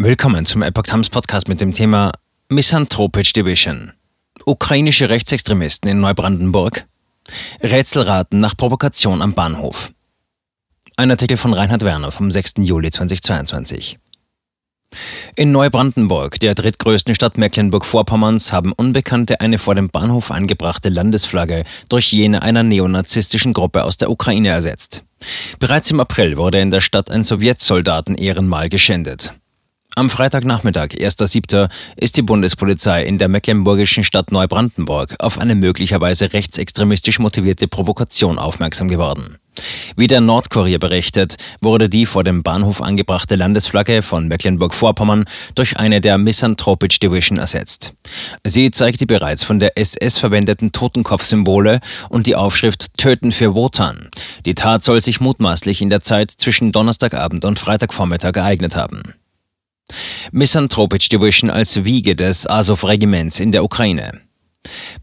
Willkommen zum Epoch Times Podcast mit dem Thema Misanthropic Division. Ukrainische Rechtsextremisten in Neubrandenburg. Rätselraten nach Provokation am Bahnhof. Ein Artikel von Reinhard Werner vom 6. Juli 2022. In Neubrandenburg, der drittgrößten Stadt Mecklenburg-Vorpommerns, haben Unbekannte eine vor dem Bahnhof angebrachte Landesflagge durch jene einer neonazistischen Gruppe aus der Ukraine ersetzt. Bereits im April wurde in der Stadt ein Sowjetsoldaten-Ehrenmal geschändet. Am Freitagnachmittag, 1.7., ist die Bundespolizei in der mecklenburgischen Stadt Neubrandenburg auf eine möglicherweise rechtsextremistisch motivierte Provokation aufmerksam geworden. Wie der Nordkurier berichtet, wurde die vor dem Bahnhof angebrachte Landesflagge von Mecklenburg-Vorpommern durch eine der Misanthropic Division ersetzt. Sie zeigt die bereits von der SS verwendeten Totenkopfsymbole und die Aufschrift Töten für Wotan. Die Tat soll sich mutmaßlich in der Zeit zwischen Donnerstagabend und Freitagvormittag ereignet haben. Misanthropic Division als Wiege des Azov-Regiments in der Ukraine.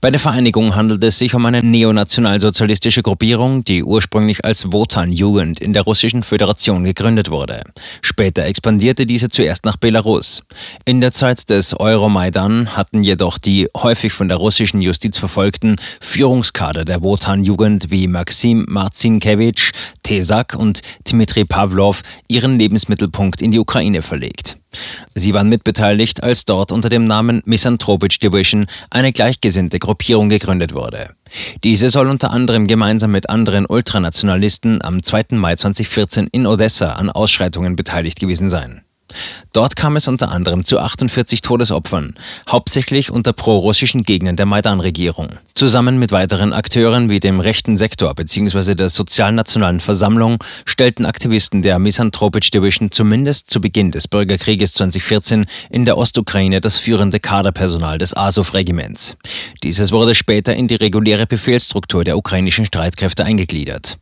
Bei der Vereinigung handelt es sich um eine neonationalsozialistische Gruppierung, die ursprünglich als Wotan-Jugend in der Russischen Föderation gegründet wurde. Später expandierte diese zuerst nach Belarus. In der Zeit des Euromaidan hatten jedoch die häufig von der russischen Justiz verfolgten Führungskader der Wotan-Jugend wie Maxim Marzinkewitsch, Tesak und Dmitri Pavlov ihren Lebensmittelpunkt in die Ukraine verlegt. Sie waren mitbeteiligt, als dort unter dem Namen Misanthropic Division eine gleichgesinnte Gruppierung gegründet wurde. Diese soll unter anderem gemeinsam mit anderen Ultranationalisten am 2. Mai 2014 in Odessa an Ausschreitungen beteiligt gewesen sein. Dort kam es unter anderem zu 48 Todesopfern, hauptsächlich unter prorussischen Gegnern der Maidan-Regierung. Zusammen mit weiteren Akteuren wie dem rechten Sektor bzw. der Sozialnationalen Versammlung stellten Aktivisten der Misanthropic Division zumindest zu Beginn des Bürgerkrieges 2014 in der Ostukraine das führende Kaderpersonal des Azov-Regiments. Dieses wurde später in die reguläre Befehlsstruktur der ukrainischen Streitkräfte eingegliedert.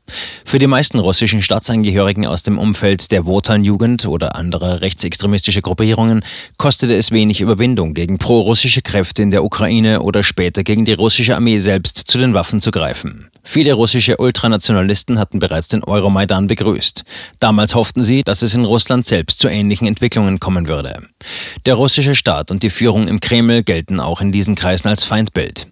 Für die meisten russischen Staatsangehörigen aus dem Umfeld der Wotan-Jugend oder anderer rechtsextremistischer Gruppierungen kostete es wenig Überwindung, gegen pro-russische Kräfte in der Ukraine oder später gegen die russische Armee selbst zu den Waffen zu greifen. Viele russische Ultranationalisten hatten bereits den Euromaidan begrüßt. Damals hofften sie, dass es in Russland selbst zu ähnlichen Entwicklungen kommen würde. Der russische Staat und die Führung im Kreml gelten auch in diesen Kreisen als Feindbild.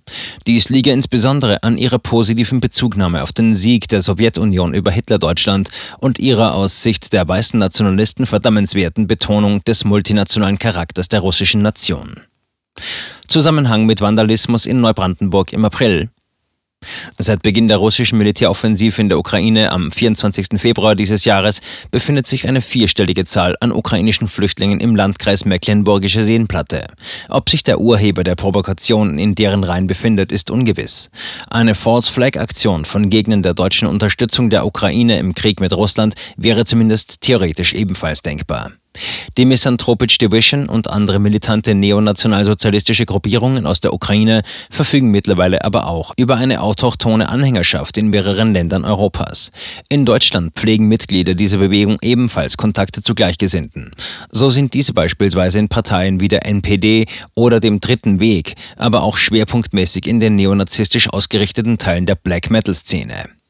Dies liege insbesondere an ihrer positiven Bezugnahme auf den Sieg der Sowjetunion über Hitlerdeutschland und ihrer aus Sicht der weißen Nationalisten verdammenswerten Betonung des multinationalen Charakters der russischen Nation. Zusammenhang mit Vandalismus in Neubrandenburg im April. Seit Beginn der russischen Militäroffensive in der Ukraine am 24. Februar dieses Jahres befindet sich eine vierstellige Zahl an ukrainischen Flüchtlingen im Landkreis Mecklenburgische Seenplatte. Ob sich der Urheber der Provokation in deren Reihen befindet, ist ungewiss. Eine False Flag Aktion von Gegnern der deutschen Unterstützung der Ukraine im Krieg mit Russland wäre zumindest theoretisch ebenfalls denkbar. Die Misanthropic Division und andere militante neonationalsozialistische Gruppierungen aus der Ukraine verfügen mittlerweile aber auch über eine autochtone Anhängerschaft in mehreren Ländern Europas. In Deutschland pflegen Mitglieder dieser Bewegung ebenfalls Kontakte zu Gleichgesinnten. So sind diese beispielsweise in Parteien wie der NPD oder dem Dritten Weg, aber auch schwerpunktmäßig in den neonazistisch ausgerichteten Teilen der Black Metal Szene.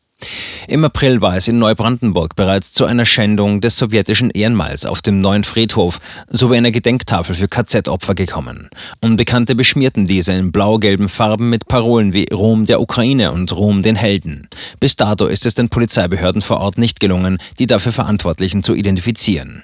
Im April war es in Neubrandenburg bereits zu einer Schändung des sowjetischen Ehrenmals auf dem neuen Friedhof sowie einer Gedenktafel für KZ-Opfer gekommen. Unbekannte beschmierten diese in blau-gelben Farben mit Parolen wie Ruhm der Ukraine und Ruhm den Helden. Bis dato ist es den Polizeibehörden vor Ort nicht gelungen, die dafür Verantwortlichen zu identifizieren.